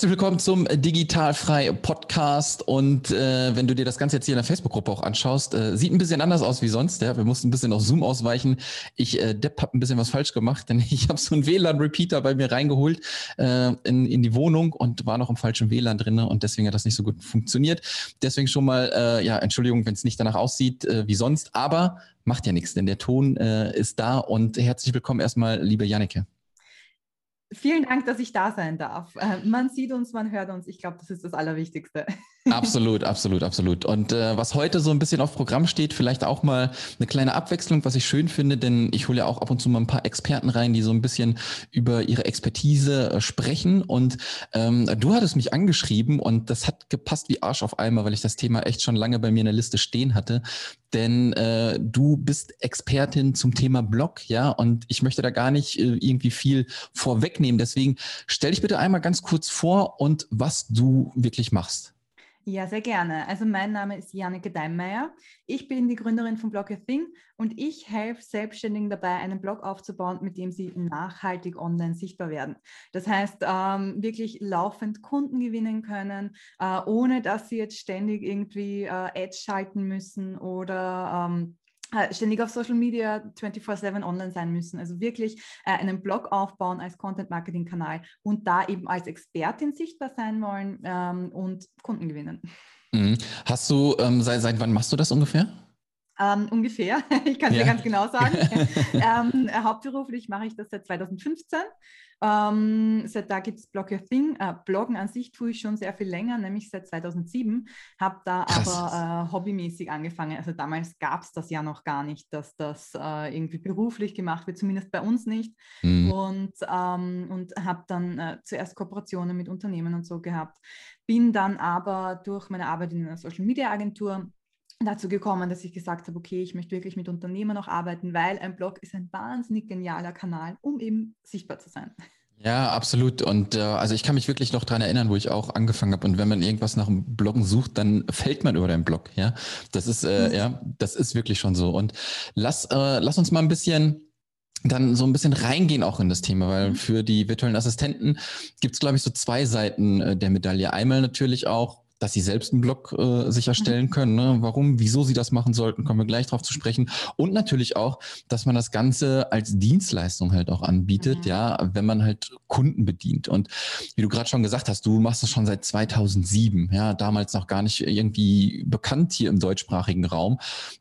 Herzlich willkommen zum Digitalfrei Podcast. Und äh, wenn du dir das Ganze jetzt hier in der Facebook-Gruppe auch anschaust, äh, sieht ein bisschen anders aus wie sonst. Ja? Wir mussten ein bisschen auf Zoom ausweichen. Ich, äh, Depp, habe ein bisschen was falsch gemacht, denn ich habe so einen WLAN-Repeater bei mir reingeholt äh, in, in die Wohnung und war noch im falschen WLAN drin und deswegen hat das nicht so gut funktioniert. Deswegen schon mal, äh, ja, Entschuldigung, wenn es nicht danach aussieht äh, wie sonst, aber macht ja nichts, denn der Ton äh, ist da und herzlich willkommen erstmal, liebe Janneke. Vielen Dank, dass ich da sein darf. Äh, man sieht uns, man hört uns. Ich glaube, das ist das Allerwichtigste. Absolut, absolut, absolut. Und äh, was heute so ein bisschen auf Programm steht, vielleicht auch mal eine kleine Abwechslung, was ich schön finde, denn ich hole ja auch ab und zu mal ein paar Experten rein, die so ein bisschen über ihre Expertise äh, sprechen. Und ähm, du hattest mich angeschrieben und das hat gepasst wie Arsch auf Eimer, weil ich das Thema echt schon lange bei mir in der Liste stehen hatte. Denn äh, du bist Expertin zum Thema Blog, ja, und ich möchte da gar nicht äh, irgendwie viel vorwegnehmen. Deswegen stell dich bitte einmal ganz kurz vor und was du wirklich machst. Ja, sehr gerne. Also mein Name ist Janneke Deinmeier. Ich bin die Gründerin von Blog a Thing und ich helfe Selbstständigen dabei, einen Blog aufzubauen, mit dem sie nachhaltig online sichtbar werden. Das heißt, ähm, wirklich laufend Kunden gewinnen können, äh, ohne dass sie jetzt ständig irgendwie äh, Ads schalten müssen oder ähm, äh, ständig auf Social Media 24/7 online sein müssen. Also wirklich äh, einen Blog aufbauen als Content-Marketing-Kanal und da eben als Expertin sichtbar sein wollen ähm, und Kunden gewinnen. Mhm. Hast du, ähm, seit, seit wann machst du das ungefähr? Ähm, ungefähr, ich kann es ja. dir ganz genau sagen. ähm, hauptberuflich mache ich das seit 2015 ähm, seit da gibt es Blog Your Thing. Äh, Bloggen an sich tue ich schon sehr viel länger, nämlich seit 2007. Habe da Krass. aber äh, hobbymäßig angefangen. Also damals gab es das ja noch gar nicht, dass das äh, irgendwie beruflich gemacht wird, zumindest bei uns nicht. Mhm. Und, ähm, und habe dann äh, zuerst Kooperationen mit Unternehmen und so gehabt. Bin dann aber durch meine Arbeit in einer Social Media Agentur dazu gekommen, dass ich gesagt habe, okay, ich möchte wirklich mit Unternehmern noch arbeiten, weil ein Blog ist ein wahnsinnig genialer Kanal, um eben sichtbar zu sein. Ja, absolut. Und äh, also ich kann mich wirklich noch dran erinnern, wo ich auch angefangen habe. Und wenn man irgendwas nach einem Bloggen sucht, dann fällt man über deinen Blog. Ja, das ist äh, mhm. ja, das ist wirklich schon so. Und lass äh, lass uns mal ein bisschen dann so ein bisschen reingehen auch in das Thema, weil mhm. für die virtuellen Assistenten gibt es, glaube ich, so zwei Seiten äh, der Medaille. Einmal natürlich auch dass sie selbst einen Blog äh, sich erstellen mhm. können. Ne? Warum, wieso sie das machen sollten, kommen wir gleich drauf zu sprechen. Und natürlich auch, dass man das Ganze als Dienstleistung halt auch anbietet, mhm. ja, wenn man halt Kunden bedient. Und wie du gerade schon gesagt hast, du machst das schon seit 2007, ja, damals noch gar nicht irgendwie bekannt hier im deutschsprachigen Raum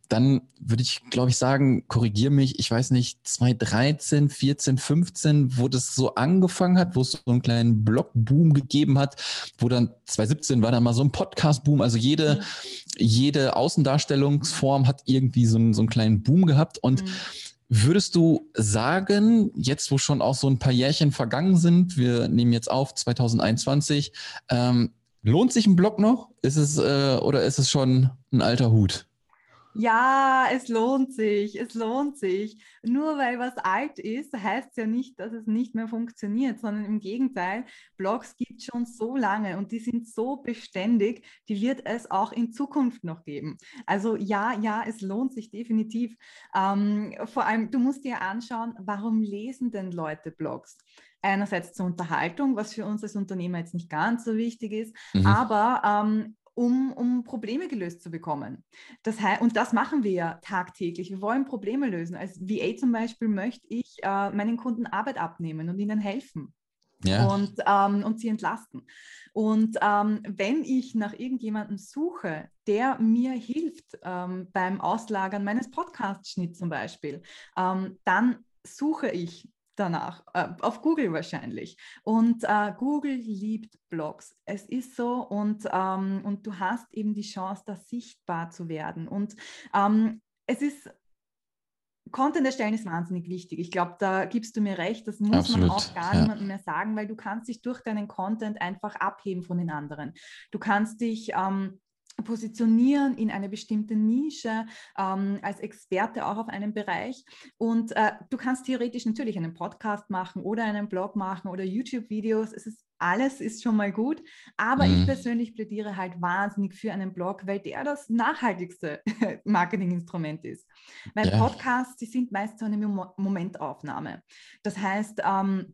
dann würde ich, glaube ich, sagen, korrigiere mich, ich weiß nicht, 2013, 14, 15, wo das so angefangen hat, wo es so einen kleinen Blog-Boom gegeben hat, wo dann 2017 war dann mal so ein Podcast-Boom, also jede, mhm. jede Außendarstellungsform hat irgendwie so einen, so einen kleinen Boom gehabt und mhm. Würdest du sagen, jetzt wo schon auch so ein paar Jährchen vergangen sind, wir nehmen jetzt auf 2021, ähm, lohnt sich ein Blog noch? Ist es äh, oder ist es schon ein alter Hut? Ja, es lohnt sich, es lohnt sich. Nur weil was alt ist, heißt ja nicht, dass es nicht mehr funktioniert, sondern im Gegenteil, Blogs gibt es schon so lange und die sind so beständig, die wird es auch in Zukunft noch geben. Also ja, ja, es lohnt sich definitiv. Ähm, vor allem, du musst dir anschauen, warum lesen denn Leute Blogs? einerseits zur Unterhaltung, was für uns als Unternehmer jetzt nicht ganz so wichtig ist, mhm. aber ähm, um, um Probleme gelöst zu bekommen. Das heißt, und das machen wir ja tagtäglich. Wir wollen Probleme lösen. Als VA zum Beispiel möchte ich äh, meinen Kunden Arbeit abnehmen und ihnen helfen. Ja. Und, ähm, und sie entlasten. Und ähm, wenn ich nach irgendjemandem suche, der mir hilft ähm, beim Auslagern meines Podcast-Schnitts zum Beispiel, ähm, dann suche ich danach, äh, auf Google wahrscheinlich. Und äh, Google liebt Blogs. Es ist so und, ähm, und du hast eben die Chance, da sichtbar zu werden. Und ähm, es ist Content erstellen ist wahnsinnig wichtig. Ich glaube, da gibst du mir recht. Das muss Absolut, man auch gar ja. niemandem mehr sagen, weil du kannst dich durch deinen Content einfach abheben von den anderen. Du kannst dich ähm, positionieren in eine bestimmte Nische, ähm, als Experte auch auf einem Bereich. Und äh, du kannst theoretisch natürlich einen Podcast machen oder einen Blog machen oder YouTube-Videos. Es ist alles ist schon mal gut, aber mhm. ich persönlich plädiere halt wahnsinnig für einen Blog, weil der das nachhaltigste Marketinginstrument ist. Weil ja. Podcasts, die sind meist so eine Momentaufnahme. Das heißt, ähm,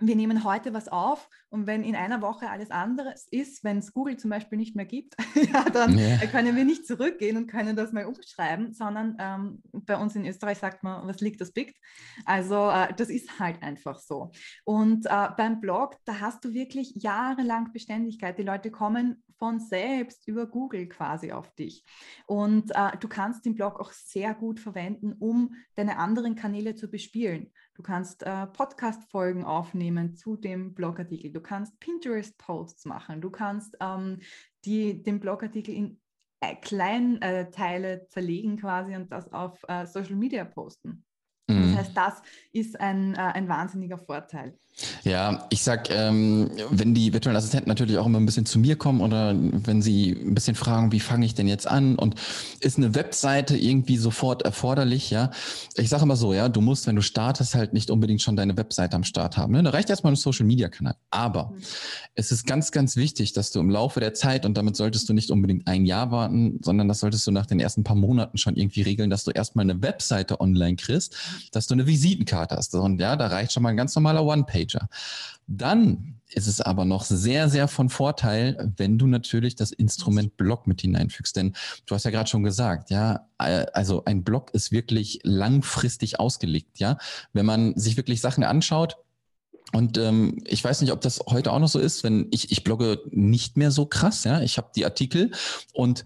wir nehmen heute was auf und wenn in einer Woche alles anderes ist, wenn es Google zum Beispiel nicht mehr gibt, ja, dann ja. können wir nicht zurückgehen und können das mal umschreiben, sondern ähm, bei uns in Österreich sagt man, was liegt, das biegt. Also äh, das ist halt einfach so. Und äh, beim Blog, da hast du wirklich jahrelang Beständigkeit. Die Leute kommen von selbst über Google quasi auf dich. Und äh, du kannst den Blog auch sehr gut verwenden, um deine anderen Kanäle zu bespielen. Du kannst äh, Podcast-Folgen aufnehmen zu dem Blogartikel. Du kannst Pinterest-Posts machen. Du kannst ähm, die, den Blogartikel in äh, Kleinteile äh, zerlegen quasi und das auf äh, Social Media posten. Mhm. Das heißt, das ist ein, äh, ein wahnsinniger Vorteil. Ja, ich sag, ähm, wenn die virtuellen Assistenten natürlich auch immer ein bisschen zu mir kommen oder wenn sie ein bisschen fragen, wie fange ich denn jetzt an und ist eine Webseite irgendwie sofort erforderlich, ja? Ich sage immer so, ja, du musst, wenn du startest, halt nicht unbedingt schon deine Webseite am Start haben. Ne? Da reicht erstmal ein Social Media Kanal. Aber mhm. es ist ganz, ganz wichtig, dass du im Laufe der Zeit und damit solltest du nicht unbedingt ein Jahr warten, sondern das solltest du nach den ersten paar Monaten schon irgendwie regeln, dass du erstmal eine Webseite online kriegst, dass du eine Visitenkarte hast. Und ja, da reicht schon mal ein ganz normaler One-Pager. Dann ist es aber noch sehr, sehr von Vorteil, wenn du natürlich das Instrument Blog mit hineinfügst. Denn du hast ja gerade schon gesagt, ja, äh, also ein Blog ist wirklich langfristig ausgelegt, ja. Wenn man sich wirklich Sachen anschaut, und ähm, ich weiß nicht, ob das heute auch noch so ist, wenn ich, ich blogge nicht mehr so krass, ja. Ich habe die Artikel und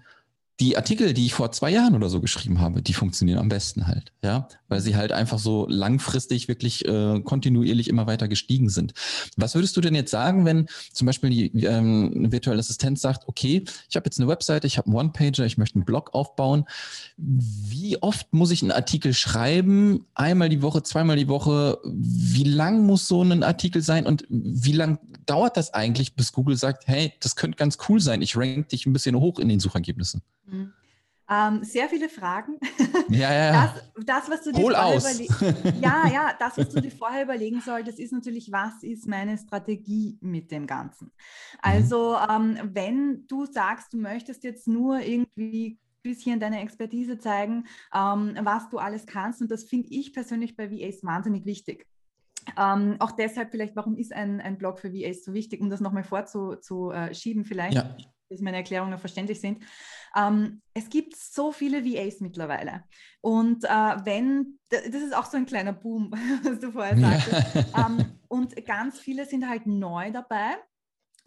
die Artikel, die ich vor zwei Jahren oder so geschrieben habe, die funktionieren am besten halt, ja, weil sie halt einfach so langfristig wirklich äh, kontinuierlich immer weiter gestiegen sind. Was würdest du denn jetzt sagen, wenn zum Beispiel die ähm, virtuelle Assistenz sagt, okay, ich habe jetzt eine Webseite, ich habe einen One-Pager, ich möchte einen Blog aufbauen. Wie oft muss ich einen Artikel schreiben? Einmal die Woche, zweimal die Woche? Wie lang muss so ein Artikel sein und wie lang dauert das eigentlich, bis Google sagt, hey, das könnte ganz cool sein, ich rank dich ein bisschen hoch in den Suchergebnissen? Mhm. Ähm, sehr viele Fragen. Ja, ja, ja. Das, das, was du dir vorher überlegen, ja, ja, das, was du dir vorher überlegen solltest, ist natürlich, was ist meine Strategie mit dem Ganzen? Mhm. Also, ähm, wenn du sagst, du möchtest jetzt nur irgendwie ein bisschen deine Expertise zeigen, ähm, was du alles kannst, und das finde ich persönlich bei VAs wahnsinnig wichtig. Ähm, auch deshalb vielleicht, warum ist ein, ein Blog für VAs so wichtig, um das nochmal vorzuschieben äh, vielleicht. Ja dass meine Erklärungen verständlich sind. Ähm, es gibt so viele VAs mittlerweile. Und äh, wenn, das ist auch so ein kleiner Boom, was du vorher sagtest. Ja. Ähm, und ganz viele sind halt neu dabei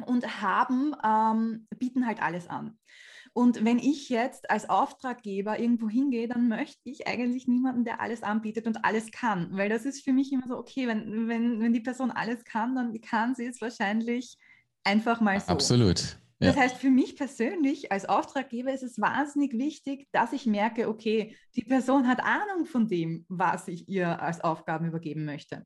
und haben, ähm, bieten halt alles an. Und wenn ich jetzt als Auftraggeber irgendwo hingehe, dann möchte ich eigentlich niemanden, der alles anbietet und alles kann. Weil das ist für mich immer so, okay, wenn, wenn, wenn die Person alles kann, dann kann sie es wahrscheinlich einfach mal so. Absolut. Das heißt, für mich persönlich als Auftraggeber ist es wahnsinnig wichtig, dass ich merke, okay, die Person hat Ahnung von dem, was ich ihr als Aufgaben übergeben möchte.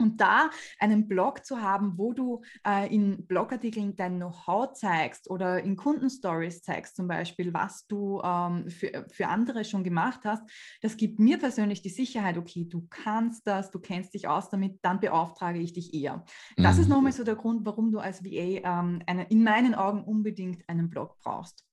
Und da einen Blog zu haben, wo du äh, in Blogartikeln dein Know-how zeigst oder in Kundenstories zeigst, zum Beispiel, was du ähm, für, für andere schon gemacht hast, das gibt mir persönlich die Sicherheit, okay, du kannst das, du kennst dich aus damit, dann beauftrage ich dich eher. Das mhm. ist nochmal so der Grund, warum du als VA ähm, eine, in meinen Augen unbedingt einen Blog brauchst.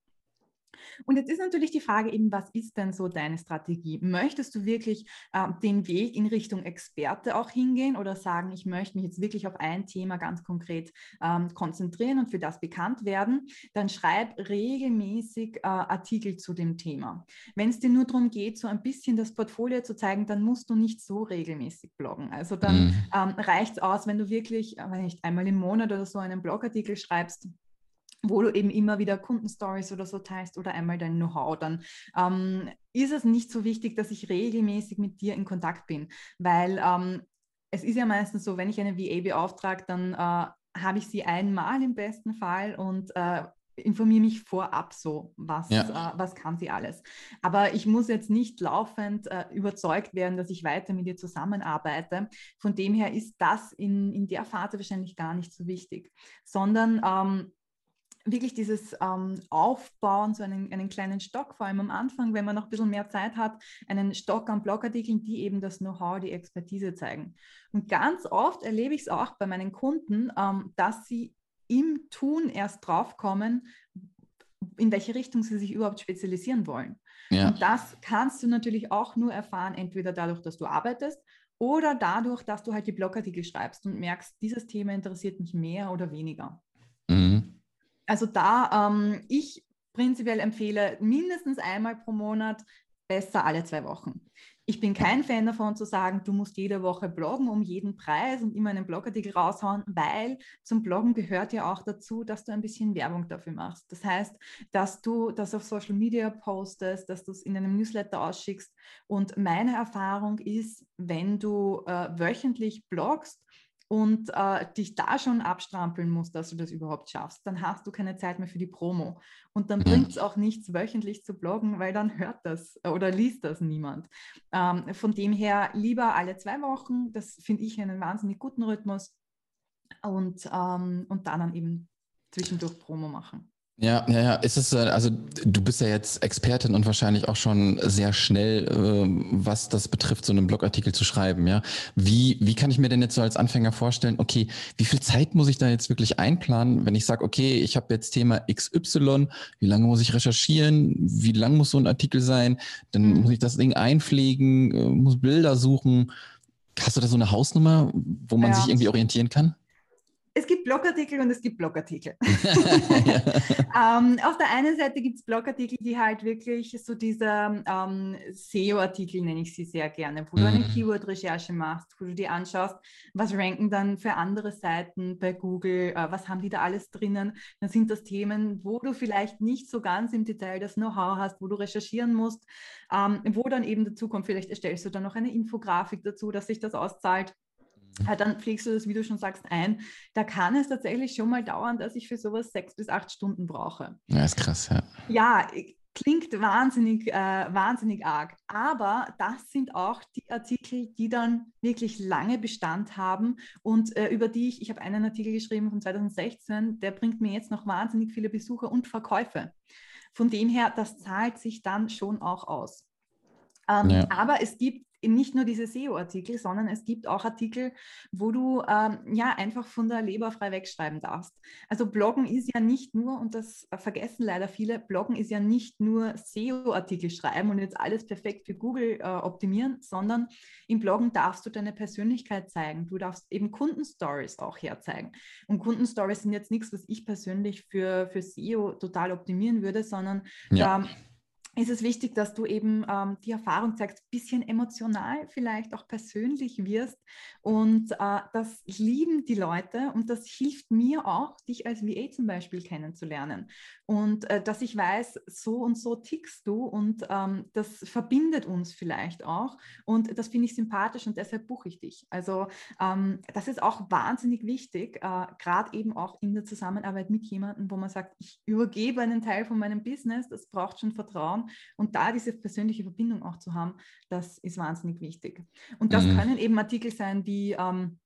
Und jetzt ist natürlich die Frage eben, was ist denn so deine Strategie? Möchtest du wirklich äh, den Weg in Richtung Experte auch hingehen oder sagen, ich möchte mich jetzt wirklich auf ein Thema ganz konkret ähm, konzentrieren und für das bekannt werden? Dann schreib regelmäßig äh, Artikel zu dem Thema. Wenn es dir nur darum geht, so ein bisschen das Portfolio zu zeigen, dann musst du nicht so regelmäßig bloggen. Also dann mhm. ähm, reicht es aus, wenn du wirklich, äh, nicht einmal im Monat oder so einen Blogartikel schreibst wo du eben immer wieder Kundenstories oder so teilst oder einmal dein Know-how, dann ähm, ist es nicht so wichtig, dass ich regelmäßig mit dir in Kontakt bin, weil ähm, es ist ja meistens so, wenn ich eine VA beauftrage, dann äh, habe ich sie einmal im besten Fall und äh, informiere mich vorab so, was, ja. äh, was kann sie alles. Aber ich muss jetzt nicht laufend äh, überzeugt werden, dass ich weiter mit ihr zusammenarbeite. Von dem her ist das in, in der Phase wahrscheinlich gar nicht so wichtig, sondern ähm, wirklich dieses ähm, Aufbauen, so einen, einen kleinen Stock, vor allem am Anfang, wenn man noch ein bisschen mehr Zeit hat, einen Stock an Blogartikeln, die eben das Know-how, die Expertise zeigen. Und ganz oft erlebe ich es auch bei meinen Kunden, ähm, dass sie im Tun erst draufkommen, in welche Richtung sie sich überhaupt spezialisieren wollen. Ja. Und das kannst du natürlich auch nur erfahren, entweder dadurch, dass du arbeitest oder dadurch, dass du halt die Blogartikel schreibst und merkst, dieses Thema interessiert mich mehr oder weniger. Also da ähm, ich prinzipiell empfehle mindestens einmal pro Monat, besser alle zwei Wochen. Ich bin kein Fan davon zu sagen, du musst jede Woche bloggen um jeden Preis und immer einen Blogartikel raushauen, weil zum Bloggen gehört ja auch dazu, dass du ein bisschen Werbung dafür machst. Das heißt, dass du das auf Social Media postest, dass du es in einem Newsletter ausschickst. Und meine Erfahrung ist, wenn du äh, wöchentlich bloggst, und äh, dich da schon abstrampeln musst, dass du das überhaupt schaffst, dann hast du keine Zeit mehr für die Promo. Und dann mhm. bringt es auch nichts, wöchentlich zu bloggen, weil dann hört das äh, oder liest das niemand. Ähm, von dem her lieber alle zwei Wochen, das finde ich einen wahnsinnig guten Rhythmus. Und, ähm, und dann eben zwischendurch Promo machen. Ja, ja, ja. Ist es, äh, also du bist ja jetzt Expertin und wahrscheinlich auch schon sehr schnell, äh, was das betrifft, so einen Blogartikel zu schreiben, ja. Wie, wie kann ich mir denn jetzt so als Anfänger vorstellen, okay, wie viel Zeit muss ich da jetzt wirklich einplanen, wenn ich sage, okay, ich habe jetzt Thema XY, wie lange muss ich recherchieren, wie lang muss so ein Artikel sein, dann mhm. muss ich das Ding einpflegen, äh, muss Bilder suchen. Hast du da so eine Hausnummer, wo man ja. sich irgendwie orientieren kann? Es gibt Blogartikel und es gibt Blogartikel. ähm, auf der einen Seite gibt es Blogartikel, die halt wirklich so diese ähm, SEO-Artikel, nenne ich sie sehr gerne, wo mhm. du eine mhm. Keyword-Recherche machst, wo du dir anschaust, was ranken dann für andere Seiten bei Google, äh, was haben die da alles drinnen. Dann sind das Themen, wo du vielleicht nicht so ganz im Detail das Know-how hast, wo du recherchieren musst, ähm, wo dann eben dazu kommt, vielleicht erstellst du dann noch eine Infografik dazu, dass sich das auszahlt dann pflegst du das, wie du schon sagst, ein. Da kann es tatsächlich schon mal dauern, dass ich für sowas sechs bis acht Stunden brauche. Ja, ist krass, ja. Ja, klingt wahnsinnig, äh, wahnsinnig arg. Aber das sind auch die Artikel, die dann wirklich lange Bestand haben und äh, über die ich, ich habe einen Artikel geschrieben von 2016, der bringt mir jetzt noch wahnsinnig viele Besucher und Verkäufe. Von dem her, das zahlt sich dann schon auch aus. Ähm, ja. Aber es gibt nicht nur diese SEO-Artikel, sondern es gibt auch Artikel, wo du ähm, ja einfach von der Leber frei wegschreiben darfst. Also Bloggen ist ja nicht nur, und das vergessen leider viele, Bloggen ist ja nicht nur SEO-Artikel schreiben und jetzt alles perfekt für Google äh, optimieren, sondern im Bloggen darfst du deine Persönlichkeit zeigen. Du darfst eben Kundenstories auch herzeigen. Und Kundenstories sind jetzt nichts, was ich persönlich für, für SEO total optimieren würde, sondern ja. da ist es wichtig, dass du eben ähm, die Erfahrung zeigst, ein bisschen emotional, vielleicht auch persönlich wirst. Und äh, das lieben die Leute und das hilft mir auch, dich als VA zum Beispiel kennenzulernen. Und äh, dass ich weiß, so und so tickst du und ähm, das verbindet uns vielleicht auch. Und das finde ich sympathisch und deshalb buche ich dich. Also ähm, das ist auch wahnsinnig wichtig, äh, gerade eben auch in der Zusammenarbeit mit jemandem, wo man sagt, ich übergebe einen Teil von meinem Business, das braucht schon Vertrauen. Und da diese persönliche Verbindung auch zu haben, das ist wahnsinnig wichtig. Und das mhm. können eben Artikel sein wie ähm,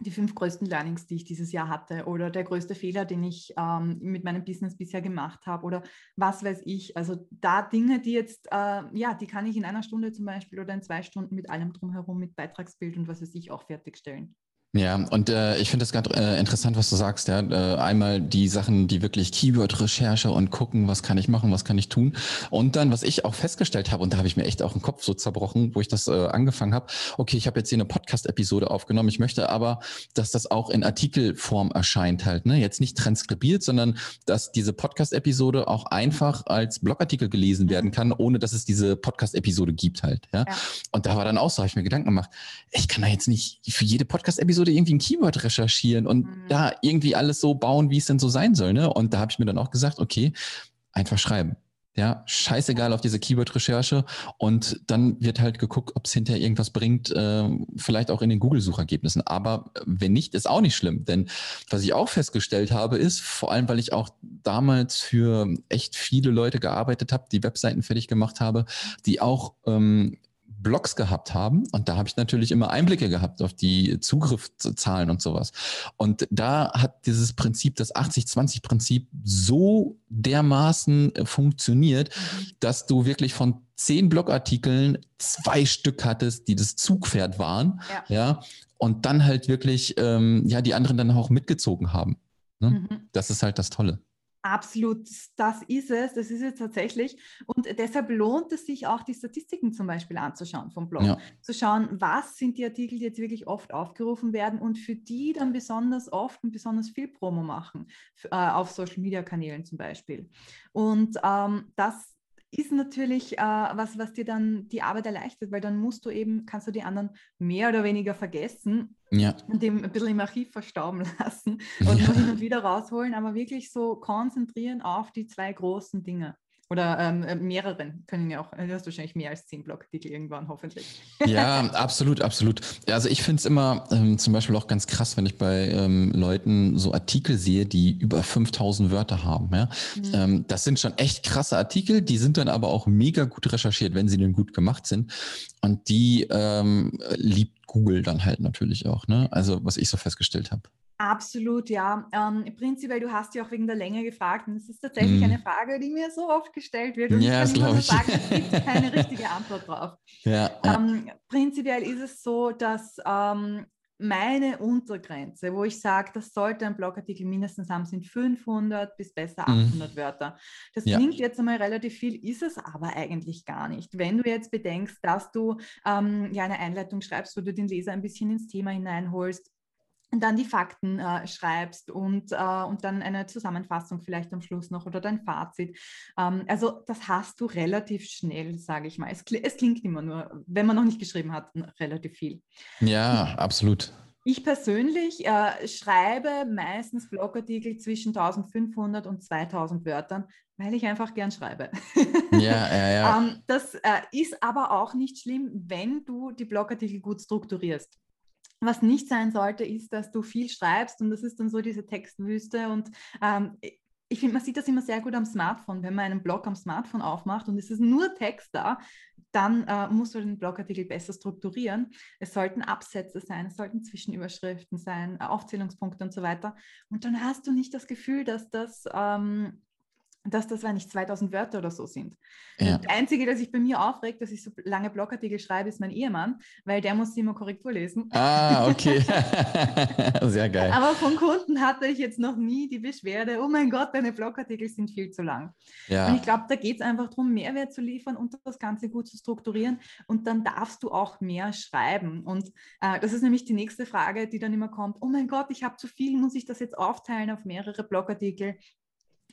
die fünf größten Learnings, die ich dieses Jahr hatte oder der größte Fehler, den ich ähm, mit meinem Business bisher gemacht habe oder was weiß ich. Also da Dinge, die jetzt, äh, ja, die kann ich in einer Stunde zum Beispiel oder in zwei Stunden mit allem drumherum, mit Beitragsbild und was weiß ich auch fertigstellen. Ja, und äh, ich finde es gerade äh, interessant, was du sagst. Ja? Äh, einmal die Sachen, die wirklich Keyword-Recherche und gucken, was kann ich machen, was kann ich tun. Und dann, was ich auch festgestellt habe, und da habe ich mir echt auch den Kopf so zerbrochen, wo ich das äh, angefangen habe. Okay, ich habe jetzt hier eine Podcast-Episode aufgenommen. Ich möchte aber, dass das auch in Artikelform erscheint halt. Ne? Jetzt nicht transkribiert, sondern dass diese Podcast-Episode auch einfach als Blogartikel gelesen werden kann, ohne dass es diese Podcast-Episode gibt halt. Ja? ja? Und da war dann auch so, habe ich mir Gedanken gemacht, ich kann da jetzt nicht für jede Podcast-Episode würde irgendwie ein Keyword recherchieren und mhm. da irgendwie alles so bauen, wie es denn so sein soll. Ne? Und da habe ich mir dann auch gesagt, okay, einfach schreiben. Ja, scheißegal auf diese Keyword-Recherche. Und dann wird halt geguckt, ob es hinterher irgendwas bringt, äh, vielleicht auch in den Google-Suchergebnissen. Aber wenn nicht, ist auch nicht schlimm. Denn was ich auch festgestellt habe, ist, vor allem, weil ich auch damals für echt viele Leute gearbeitet habe, die Webseiten fertig gemacht habe, die auch ähm, Blogs gehabt haben. Und da habe ich natürlich immer Einblicke gehabt auf die Zugriffszahlen und sowas. Und da hat dieses Prinzip, das 80-20-Prinzip, so dermaßen äh, funktioniert, mhm. dass du wirklich von zehn Blogartikeln zwei Stück hattest, die das Zugpferd waren. Ja. ja und dann halt wirklich, ähm, ja, die anderen dann auch mitgezogen haben. Ne? Mhm. Das ist halt das Tolle. Absolut, das ist es, das ist es tatsächlich. Und deshalb lohnt es sich auch, die Statistiken zum Beispiel anzuschauen vom Blog. Ja. Zu schauen, was sind die Artikel, die jetzt wirklich oft aufgerufen werden und für die dann besonders oft und besonders viel Promo machen, äh, auf Social-Media-Kanälen zum Beispiel. Und ähm, das ist natürlich äh, was, was dir dann die Arbeit erleichtert, weil dann musst du eben, kannst du die anderen mehr oder weniger vergessen ja. und dem ein bisschen im Archiv verstauben lassen und ja. hin und wieder rausholen, aber wirklich so konzentrieren auf die zwei großen Dinge. Oder ähm, äh, mehreren können ja auch, du hast wahrscheinlich mehr als zehn Blogartikel irgendwann, hoffentlich. Ja, absolut, absolut. Also ich finde es immer ähm, zum Beispiel auch ganz krass, wenn ich bei ähm, Leuten so Artikel sehe, die über 5000 Wörter haben. Ja? Mhm. Ähm, das sind schon echt krasse Artikel, die sind dann aber auch mega gut recherchiert, wenn sie denn gut gemacht sind. Und die ähm, liebt Google dann halt natürlich auch. Ne? Also was ich so festgestellt habe. Absolut, ja. Ähm, prinzipiell, du hast ja auch wegen der Länge gefragt und es ist tatsächlich mm. eine Frage, die mir so oft gestellt wird und ja, ich kann immer nur sagen, es gibt keine richtige Antwort drauf. Ja, ähm, prinzipiell ist es so, dass ähm, meine Untergrenze, wo ich sage, das sollte ein Blogartikel mindestens haben, sind 500 bis besser 800 mm. Wörter. Das ja. klingt jetzt einmal relativ viel, ist es aber eigentlich gar nicht. Wenn du jetzt bedenkst, dass du ähm, ja eine Einleitung schreibst, wo du den Leser ein bisschen ins Thema hineinholst, dann die Fakten äh, schreibst und, äh, und dann eine Zusammenfassung vielleicht am Schluss noch oder dein Fazit. Ähm, also das hast du relativ schnell, sage ich mal. Es, es, klingt immer nur, wenn man noch nicht geschrieben hat, relativ viel. Ja, absolut. Ich persönlich äh, schreibe meistens Blogartikel zwischen 1500 und 2000 Wörtern, weil ich einfach gern schreibe. Ja, ja, ja. ähm, das äh, ist aber auch nicht schlimm, wenn du die Blogartikel gut strukturierst. Was nicht sein sollte, ist, dass du viel schreibst und das ist dann so diese Textwüste. Und ähm, ich finde, man sieht das immer sehr gut am Smartphone. Wenn man einen Blog am Smartphone aufmacht und es ist nur Text da, dann äh, musst du den Blogartikel besser strukturieren. Es sollten Absätze sein, es sollten Zwischenüberschriften sein, Aufzählungspunkte und so weiter. Und dann hast du nicht das Gefühl, dass das ähm, dass das, wenn ich 2000 Wörter oder so sind. Ja. Das Einzige, das sich bei mir aufregt, dass ich so lange Blogartikel schreibe, ist mein Ehemann, weil der muss sie immer Korrektur lesen. Ah, okay. Sehr geil. Aber von Kunden hatte ich jetzt noch nie die Beschwerde, oh mein Gott, deine Blogartikel sind viel zu lang. Ja. Und ich glaube, da geht es einfach darum, Mehrwert zu liefern und das Ganze gut zu strukturieren und dann darfst du auch mehr schreiben. Und äh, das ist nämlich die nächste Frage, die dann immer kommt, oh mein Gott, ich habe zu viel, muss ich das jetzt aufteilen auf mehrere Blogartikel?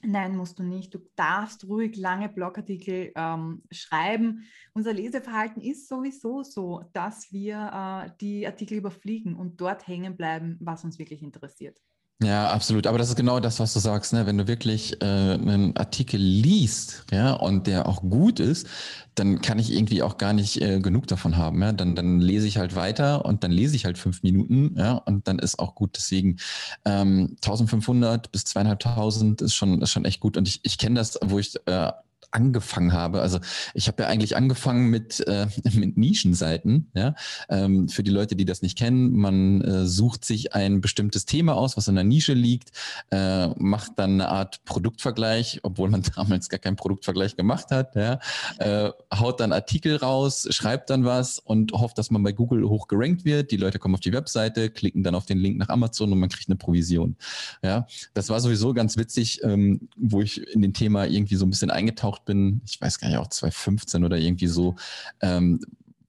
Nein, musst du nicht. Du darfst ruhig lange Blogartikel ähm, schreiben. Unser Leseverhalten ist sowieso so, dass wir äh, die Artikel überfliegen und dort hängen bleiben, was uns wirklich interessiert. Ja, absolut. Aber das ist genau das, was du sagst. Ne? Wenn du wirklich äh, einen Artikel liest, ja, und der auch gut ist, dann kann ich irgendwie auch gar nicht äh, genug davon haben. Ja? Dann, dann lese ich halt weiter und dann lese ich halt fünf Minuten, ja, und dann ist auch gut. Deswegen ähm, 1500 bis zweieinhalbtausend ist schon, ist schon echt gut. Und ich, ich kenne das, wo ich äh, angefangen habe. Also ich habe ja eigentlich angefangen mit, äh, mit Nischenseiten. Ja? Ähm, für die Leute, die das nicht kennen, man äh, sucht sich ein bestimmtes Thema aus, was in der Nische liegt, äh, macht dann eine Art Produktvergleich, obwohl man damals gar keinen Produktvergleich gemacht hat. Ja? Äh, haut dann Artikel raus, schreibt dann was und hofft, dass man bei Google hoch gerankt wird. Die Leute kommen auf die Webseite, klicken dann auf den Link nach Amazon und man kriegt eine Provision. Ja? Das war sowieso ganz witzig, ähm, wo ich in den Thema irgendwie so ein bisschen eingetaucht bin, ich weiß gar nicht, auch 2015 oder irgendwie so, ähm,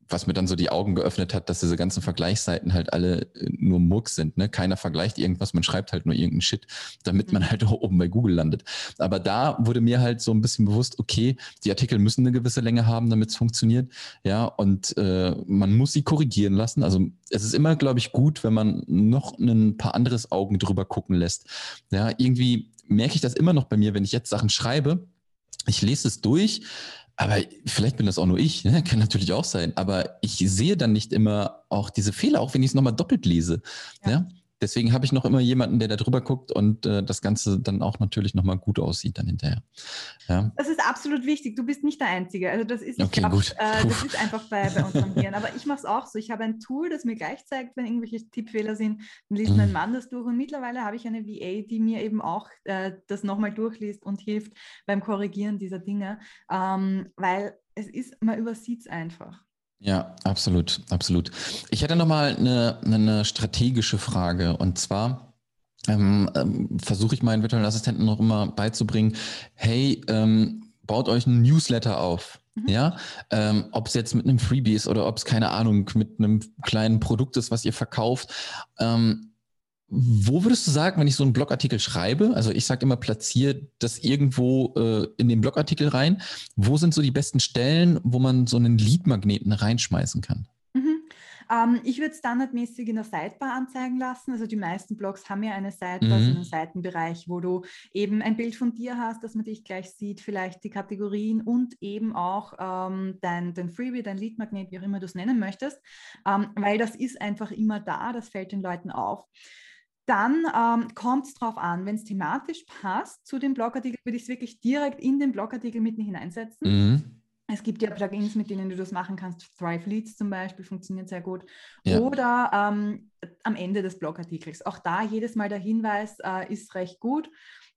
was mir dann so die Augen geöffnet hat, dass diese ganzen Vergleichsseiten halt alle äh, nur Murks sind. Ne? Keiner vergleicht irgendwas, man schreibt halt nur irgendeinen Shit, damit man mhm. halt auch oben bei Google landet. Aber da wurde mir halt so ein bisschen bewusst, okay, die Artikel müssen eine gewisse Länge haben, damit es funktioniert. Ja, und äh, man muss sie korrigieren lassen. Also es ist immer, glaube ich, gut, wenn man noch ein paar anderes Augen drüber gucken lässt. Ja, irgendwie merke ich das immer noch bei mir, wenn ich jetzt Sachen schreibe ich lese es durch, aber vielleicht bin das auch nur ich, ne? kann natürlich auch sein, aber ich sehe dann nicht immer auch diese Fehler, auch wenn ich es nochmal doppelt lese. Ja. ja? Deswegen habe ich noch immer jemanden, der da drüber guckt und äh, das Ganze dann auch natürlich nochmal gut aussieht dann hinterher. Ja. Das ist absolut wichtig. Du bist nicht der Einzige. Also das ist, okay, glaub, gut. Äh, das ist einfach bei, bei unseren Hirn. Aber ich mache es auch so. Ich habe ein Tool, das mir gleich zeigt, wenn irgendwelche Tippfehler sind, dann liest mhm. mein Mann das durch. Und mittlerweile habe ich eine VA, die mir eben auch äh, das nochmal durchliest und hilft beim Korrigieren dieser Dinge. Ähm, weil es ist, man übersieht es einfach. Ja, absolut, absolut. Ich hätte nochmal eine, eine strategische Frage und zwar ähm, ähm, versuche ich meinen virtuellen Assistenten noch immer beizubringen, hey, ähm, baut euch einen Newsletter auf. Mhm. Ja, ähm, ob es jetzt mit einem Freebie ist oder ob es keine Ahnung mit einem kleinen Produkt ist, was ihr verkauft. Wo würdest du sagen, wenn ich so einen Blogartikel schreibe, also ich sage immer, platziere das irgendwo äh, in den Blogartikel rein, wo sind so die besten Stellen, wo man so einen Leadmagneten reinschmeißen kann? Mhm. Ähm, ich würde standardmäßig in der Sidebar anzeigen lassen. Also die meisten Blogs haben ja eine Sidebar, mhm. so einen Seitenbereich, wo du eben ein Bild von dir hast, dass man dich gleich sieht, vielleicht die Kategorien und eben auch ähm, dein, dein Freebie, dein Leadmagnet, wie auch immer du es nennen möchtest, ähm, weil das ist einfach immer da, das fällt den Leuten auf. Dann ähm, kommt es darauf an, wenn es thematisch passt zu dem Blogartikel, würde ich es wirklich direkt in den Blogartikel mitten hineinsetzen. Mhm. Es gibt ja Plugins, mit denen du das machen kannst. Thrive Leads zum Beispiel funktioniert sehr gut. Ja. Oder ähm, am Ende des Blogartikels. Auch da jedes Mal der Hinweis äh, ist recht gut.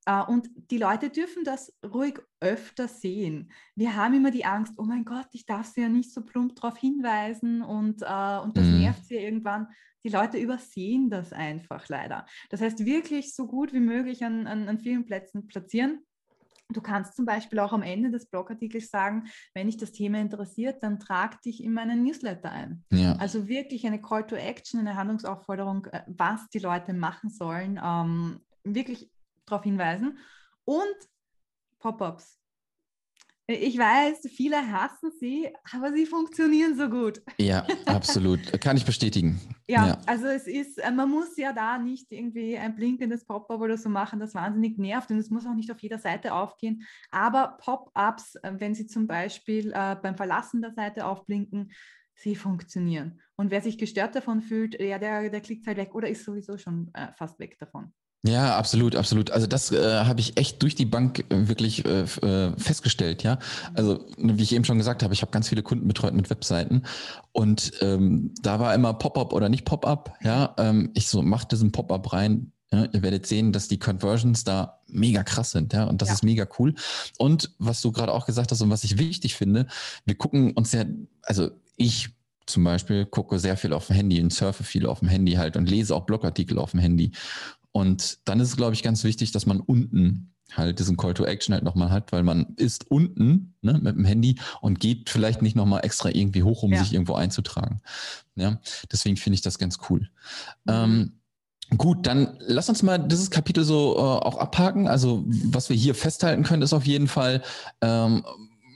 Uh, und die Leute dürfen das ruhig öfter sehen. Wir haben immer die Angst, oh mein Gott, ich darf sie ja nicht so plump darauf hinweisen und, uh, und das mm. nervt sie irgendwann. Die Leute übersehen das einfach leider. Das heißt, wirklich so gut wie möglich an, an, an vielen Plätzen platzieren. Du kannst zum Beispiel auch am Ende des Blogartikels sagen, wenn dich das Thema interessiert, dann trag dich in meinen Newsletter ein. Ja. Also wirklich eine Call to Action, eine Handlungsaufforderung, äh, was die Leute machen sollen, ähm, wirklich darauf hinweisen. Und Pop-ups. Ich weiß, viele hassen sie, aber sie funktionieren so gut. Ja, absolut. Kann ich bestätigen. Ja, ja, also es ist, äh, man muss ja da nicht irgendwie ein blinkendes Pop-up oder so machen, das wahnsinnig nervt und es muss auch nicht auf jeder Seite aufgehen. Aber Pop-ups, äh, wenn sie zum Beispiel äh, beim Verlassen der Seite aufblinken, sie funktionieren. Und wer sich gestört davon fühlt, ja, der, der klickt halt weg oder ist sowieso schon äh, fast weg davon. Ja, absolut, absolut. Also das äh, habe ich echt durch die Bank äh, wirklich äh, äh, festgestellt, ja. Also wie ich eben schon gesagt habe, ich habe ganz viele Kunden betreut mit Webseiten und ähm, da war immer Pop-up oder nicht Pop-up, ja. Ähm, ich so mach diesen Pop-up rein. Ja, ihr werdet sehen, dass die Conversions da mega krass sind, ja, und das ja. ist mega cool. Und was du gerade auch gesagt hast und was ich wichtig finde, wir gucken uns ja, also ich zum Beispiel gucke sehr viel auf dem Handy und surfe viel auf dem Handy halt und lese auch Blogartikel auf dem Handy. Und dann ist es, glaube ich, ganz wichtig, dass man unten halt diesen Call to Action halt nochmal hat, weil man ist unten ne, mit dem Handy und geht vielleicht nicht nochmal extra irgendwie hoch, um ja. sich irgendwo einzutragen. Ja, deswegen finde ich das ganz cool. Ähm, Gut, dann lass uns mal dieses Kapitel so äh, auch abhaken. Also was wir hier festhalten können, ist auf jeden Fall, ähm,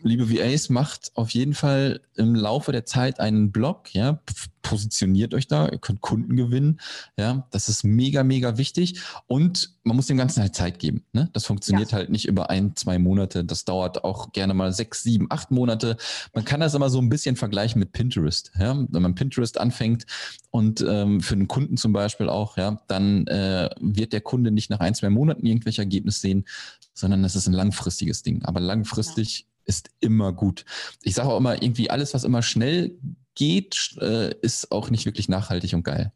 liebe VAs, macht auf jeden Fall im Laufe der Zeit einen Blog, ja, positioniert euch da, ihr könnt Kunden gewinnen, ja, das ist mega, mega wichtig. Und man muss dem Ganzen halt Zeit geben, ne? Das funktioniert ja. halt nicht über ein, zwei Monate, das dauert auch gerne mal sechs, sieben, acht Monate. Man kann das immer so ein bisschen vergleichen mit Pinterest, ja, wenn man Pinterest anfängt und ähm, für einen Kunden zum Beispiel auch, ja, dann äh, wird der Kunde nicht nach ein, zwei Monaten irgendwelche Ergebnisse sehen, sondern das ist ein langfristiges Ding, aber langfristig ja ist immer gut. Ich sage auch immer, irgendwie alles, was immer schnell geht, äh, ist auch nicht wirklich nachhaltig und geil.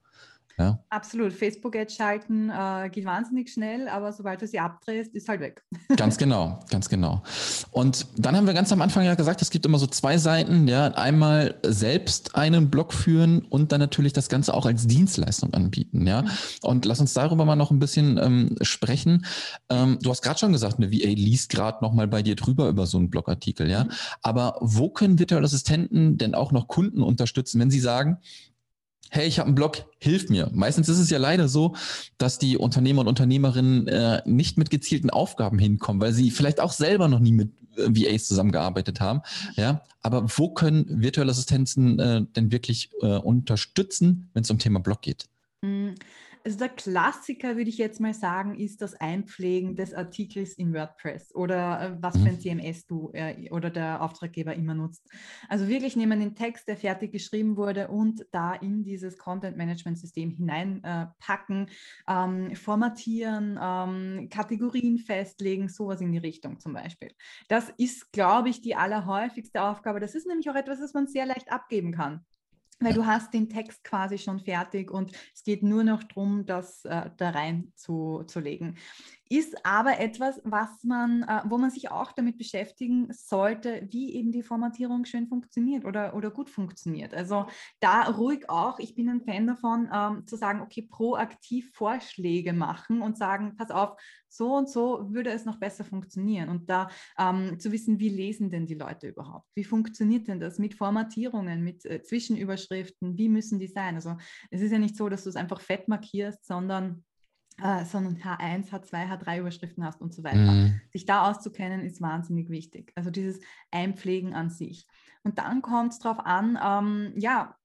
Ja. Absolut. Facebook-Ads schalten äh, geht wahnsinnig schnell, aber sobald du sie abdrehst, ist halt weg. Ganz genau, ganz genau. Und dann haben wir ganz am Anfang ja gesagt, es gibt immer so zwei Seiten. Ja, einmal selbst einen Blog führen und dann natürlich das Ganze auch als Dienstleistung anbieten. Ja, mhm. und lass uns darüber mal noch ein bisschen ähm, sprechen. Ähm, du hast gerade schon gesagt, eine VA liest gerade noch mal bei dir drüber über so einen Blogartikel. Ja, mhm. aber wo können virtuelle Assistenten denn auch noch Kunden unterstützen, wenn sie sagen, hey, ich habe einen Blog, hilf mir. Meistens ist es ja leider so, dass die Unternehmer und Unternehmerinnen äh, nicht mit gezielten Aufgaben hinkommen, weil sie vielleicht auch selber noch nie mit äh, VAs zusammengearbeitet haben. Ja, aber wo können virtuelle Assistenzen äh, denn wirklich äh, unterstützen, wenn es um Thema Blog geht? Mhm. Also der Klassiker, würde ich jetzt mal sagen, ist das Einpflegen des Artikels in WordPress oder äh, was für ein mhm. CMS du äh, oder der Auftraggeber immer nutzt. Also wirklich nehmen den Text, der fertig geschrieben wurde und da in dieses Content-Management-System hineinpacken, äh, ähm, formatieren, ähm, Kategorien festlegen, sowas in die Richtung zum Beispiel. Das ist, glaube ich, die allerhäufigste Aufgabe. Das ist nämlich auch etwas, das man sehr leicht abgeben kann. Weil du hast den Text quasi schon fertig und es geht nur noch darum, das äh, da rein zu, zu legen ist aber etwas, was man, äh, wo man sich auch damit beschäftigen sollte, wie eben die Formatierung schön funktioniert oder, oder gut funktioniert. Also da ruhig auch, ich bin ein Fan davon, ähm, zu sagen, okay, proaktiv Vorschläge machen und sagen, pass auf, so und so würde es noch besser funktionieren. Und da ähm, zu wissen, wie lesen denn die Leute überhaupt? Wie funktioniert denn das mit Formatierungen, mit äh, Zwischenüberschriften? Wie müssen die sein? Also es ist ja nicht so, dass du es einfach fett markierst, sondern äh, sondern H1, H2, H3 Überschriften hast und so weiter. Mhm. Sich da auszukennen ist wahnsinnig wichtig. Also dieses Einpflegen an sich. Und dann kommt es darauf an, ähm, ja,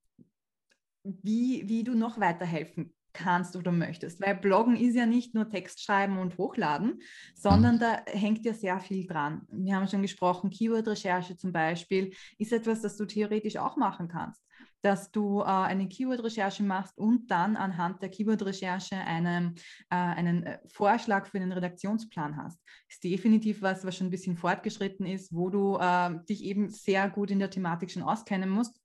wie, wie du noch weiterhelfen kannst oder möchtest. Weil Bloggen ist ja nicht nur Text schreiben und hochladen, sondern mhm. da hängt ja sehr viel dran. Wir haben schon gesprochen, Keyword-Recherche zum Beispiel ist etwas, das du theoretisch auch machen kannst dass du äh, eine Keyword-Recherche machst und dann anhand der Keyword-Recherche einen, äh, einen äh, Vorschlag für einen Redaktionsplan hast. Ist definitiv was, was schon ein bisschen fortgeschritten ist, wo du äh, dich eben sehr gut in der Thematik schon auskennen musst.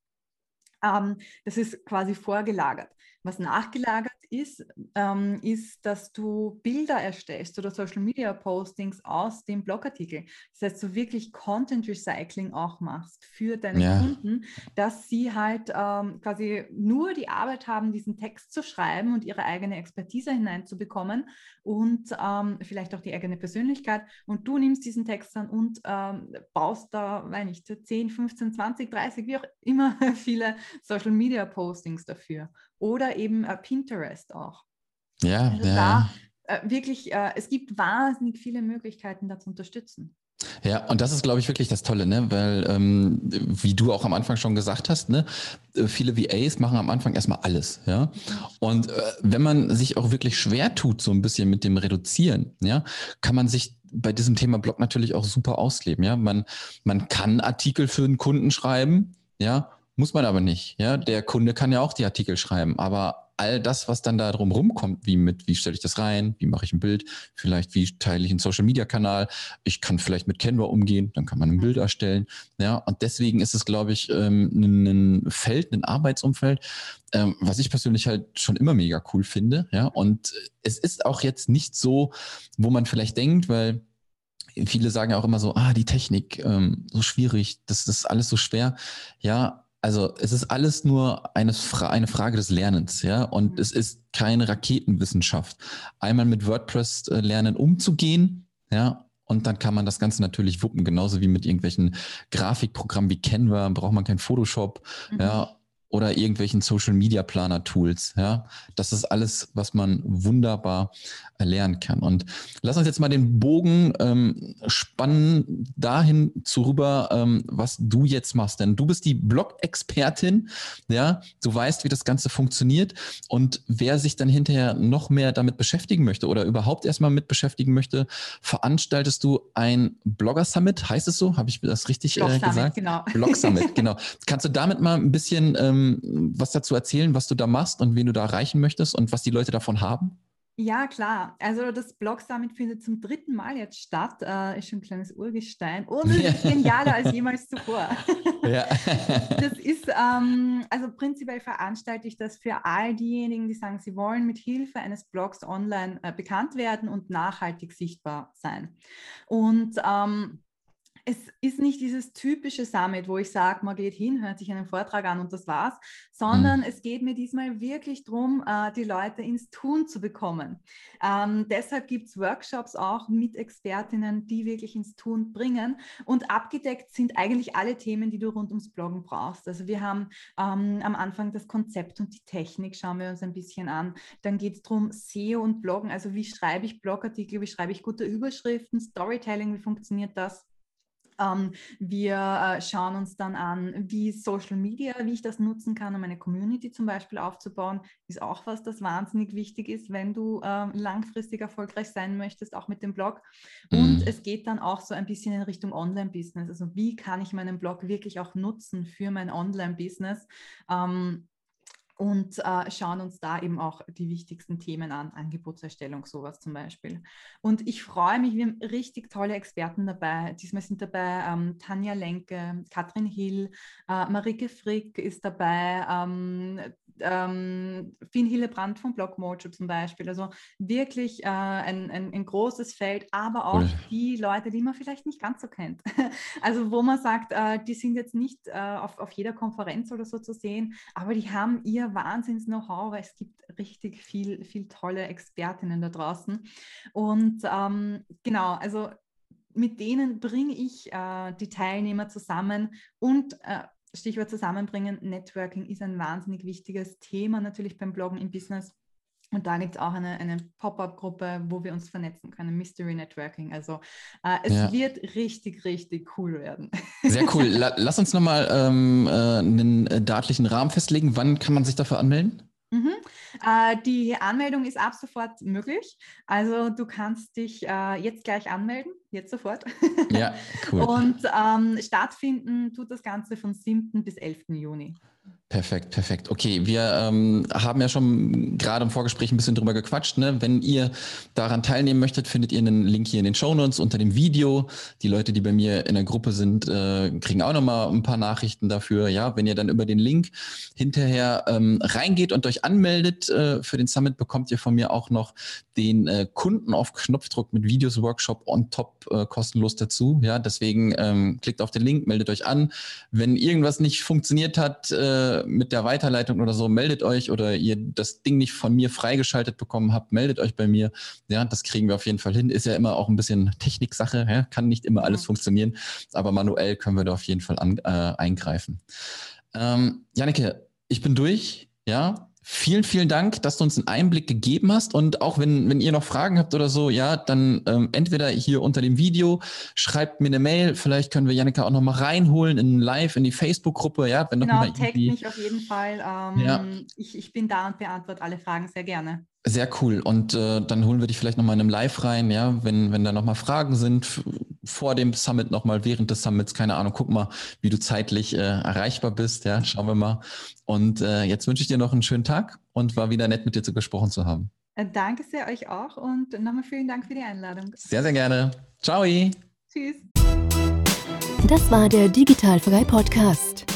Ähm, das ist quasi vorgelagert. Was nachgelagert ist, ähm, ist, dass du Bilder erstellst oder Social Media Postings aus dem Blogartikel. Das heißt, du wirklich Content Recycling auch machst für deine ja. Kunden, dass sie halt ähm, quasi nur die Arbeit haben, diesen Text zu schreiben und ihre eigene Expertise hineinzubekommen und ähm, vielleicht auch die eigene Persönlichkeit. Und du nimmst diesen Text dann und ähm, baust da, weiß nicht, 10, 15, 20, 30, wie auch immer viele Social Media Postings dafür. Oder eben äh, Pinterest auch. Ja, also ja. Da, äh, wirklich, äh, es gibt wahnsinnig viele Möglichkeiten, da zu unterstützen. Ja, und das ist, glaube ich, wirklich das Tolle, ne? Weil, ähm, wie du auch am Anfang schon gesagt hast, ne, äh, viele VAs machen am Anfang erstmal alles, ja. Und äh, wenn man sich auch wirklich schwer tut, so ein bisschen mit dem Reduzieren, ja, kann man sich bei diesem Thema Blog natürlich auch super ausleben, ja. Man, man kann Artikel für einen Kunden schreiben, ja, muss man aber nicht. Ja, der Kunde kann ja auch die Artikel schreiben, aber all das, was dann da drum rumkommt, wie mit, wie stelle ich das rein, wie mache ich ein Bild, vielleicht wie teile ich einen Social Media Kanal, ich kann vielleicht mit Canva umgehen, dann kann man ein Bild erstellen. Ja, und deswegen ist es, glaube ich, ähm, ein Feld, ein Arbeitsumfeld, ähm, was ich persönlich halt schon immer mega cool finde. Ja, und es ist auch jetzt nicht so, wo man vielleicht denkt, weil viele sagen ja auch immer so, ah, die Technik, ähm, so schwierig, das, das ist alles so schwer. Ja, also es ist alles nur eine, Fra eine Frage des Lernens, ja, und mhm. es ist keine Raketenwissenschaft. Einmal mit WordPress äh, lernen umzugehen, ja, und dann kann man das Ganze natürlich wuppen, genauso wie mit irgendwelchen Grafikprogrammen wie Canva, braucht man kein Photoshop, mhm. ja, oder irgendwelchen Social Media Planer Tools. Ja, das ist alles, was man wunderbar lernen kann. Und lass uns jetzt mal den Bogen ähm, spannen dahin zurüber, ähm, was du jetzt machst. Denn du bist die Blog-Expertin. Ja, du weißt, wie das Ganze funktioniert. Und wer sich dann hinterher noch mehr damit beschäftigen möchte oder überhaupt erstmal mit beschäftigen möchte, veranstaltest du ein Blogger Summit. Heißt es so? Habe ich das richtig Blog äh, gesagt? Genau. Blog Summit, genau. Kannst du damit mal ein bisschen ähm, ähm, was dazu erzählen, was du da machst und wen du da erreichen möchtest und was die Leute davon haben? Ja, klar. Also das Blog Summit findet zum dritten Mal jetzt statt. Äh, ist schon ein kleines Urgestein. Und es ist genialer als jemals zuvor. Ja. das ist, ähm, also prinzipiell veranstalte ich das für all diejenigen, die sagen, sie wollen mit Hilfe eines Blogs online äh, bekannt werden und nachhaltig sichtbar sein. Und ähm, es ist nicht dieses typische Summit, wo ich sage, man geht hin, hört sich einen Vortrag an und das war's, sondern mhm. es geht mir diesmal wirklich darum, äh, die Leute ins Tun zu bekommen. Ähm, deshalb gibt es Workshops auch mit Expertinnen, die wirklich ins Tun bringen. Und abgedeckt sind eigentlich alle Themen, die du rund ums Bloggen brauchst. Also wir haben ähm, am Anfang das Konzept und die Technik, schauen wir uns ein bisschen an. Dann geht es darum, SEO und Bloggen, also wie schreibe ich Blogartikel, wie schreibe ich gute Überschriften, Storytelling, wie funktioniert das? Ähm, wir äh, schauen uns dann an, wie Social Media, wie ich das nutzen kann, um eine Community zum Beispiel aufzubauen. Ist auch was, das wahnsinnig wichtig ist, wenn du ähm, langfristig erfolgreich sein möchtest, auch mit dem Blog. Und mhm. es geht dann auch so ein bisschen in Richtung Online-Business. Also wie kann ich meinen Blog wirklich auch nutzen für mein Online-Business? Ähm, und äh, schauen uns da eben auch die wichtigsten Themen an, Angebotserstellung, sowas zum Beispiel. Und ich freue mich, wir haben richtig tolle Experten dabei. Diesmal sind dabei ähm, Tanja Lenke, Katrin Hill, äh, Marike Frick ist dabei, ähm, ähm, Finn Hillebrand von Blockmojo zum Beispiel. Also wirklich äh, ein, ein, ein, großes Feld, aber auch cool. die Leute, die man vielleicht nicht ganz so kennt. also wo man sagt, äh, die sind jetzt nicht äh, auf, auf jeder Konferenz oder so zu sehen, aber die haben ihr Wahnsinns-Know-how, weil es gibt richtig viel, viel tolle Expertinnen da draußen. Und ähm, genau, also mit denen bringe ich äh, die Teilnehmer zusammen und äh, Stichwort zusammenbringen, Networking ist ein wahnsinnig wichtiges Thema natürlich beim Bloggen im Business. Und da gibt es auch eine, eine Pop-up-Gruppe, wo wir uns vernetzen können, Mystery Networking. Also äh, es ja. wird richtig, richtig cool werden. Sehr cool. La lass uns nochmal ähm, äh, einen äh, datlichen Rahmen festlegen. Wann kann man sich dafür anmelden? Äh, die Anmeldung ist ab sofort möglich. Also du kannst dich äh, jetzt gleich anmelden, jetzt sofort. Ja, cool. Und ähm, stattfinden tut das Ganze von 7. bis 11. Juni. Perfekt, perfekt. Okay, wir ähm, haben ja schon gerade im Vorgespräch ein bisschen drüber gequatscht. Ne? Wenn ihr daran teilnehmen möchtet, findet ihr einen Link hier in den Show Notes unter dem Video. Die Leute, die bei mir in der Gruppe sind, äh, kriegen auch nochmal ein paar Nachrichten dafür. Ja, wenn ihr dann über den Link hinterher ähm, reingeht und euch anmeldet äh, für den Summit, bekommt ihr von mir auch noch den äh, Kunden auf Knopfdruck mit Videos Workshop on top äh, kostenlos dazu. Ja, deswegen ähm, klickt auf den Link, meldet euch an. Wenn irgendwas nicht funktioniert hat, äh, mit der Weiterleitung oder so, meldet euch oder ihr das Ding nicht von mir freigeschaltet bekommen habt, meldet euch bei mir. Ja, das kriegen wir auf jeden Fall hin. Ist ja immer auch ein bisschen Techniksache, ja? kann nicht immer alles funktionieren, aber manuell können wir da auf jeden Fall an, äh, eingreifen. Ähm, Janneke, ich bin durch. Ja, Vielen, vielen Dank, dass du uns einen Einblick gegeben hast. Und auch wenn, wenn ihr noch Fragen habt oder so, ja, dann ähm, entweder hier unter dem Video, schreibt mir eine Mail. Vielleicht können wir Janika auch noch mal reinholen in live in die Facebook-Gruppe. Ja, wenn genau, taggt mich auf jeden Fall. Ähm, ja. ich, ich bin da und beantworte alle Fragen sehr gerne. Sehr cool. Und äh, dann holen wir dich vielleicht nochmal in einem Live rein, ja, wenn, wenn da nochmal Fragen sind, vor dem Summit nochmal, während des Summits, keine Ahnung, guck mal, wie du zeitlich äh, erreichbar bist, ja, schauen wir mal. Und äh, jetzt wünsche ich dir noch einen schönen Tag und war wieder nett, mit dir zu gesprochen zu haben. Äh, danke sehr euch auch und nochmal vielen Dank für die Einladung. Sehr, sehr gerne. Ciao. Tschüss. Das war der Digitalfrei Podcast.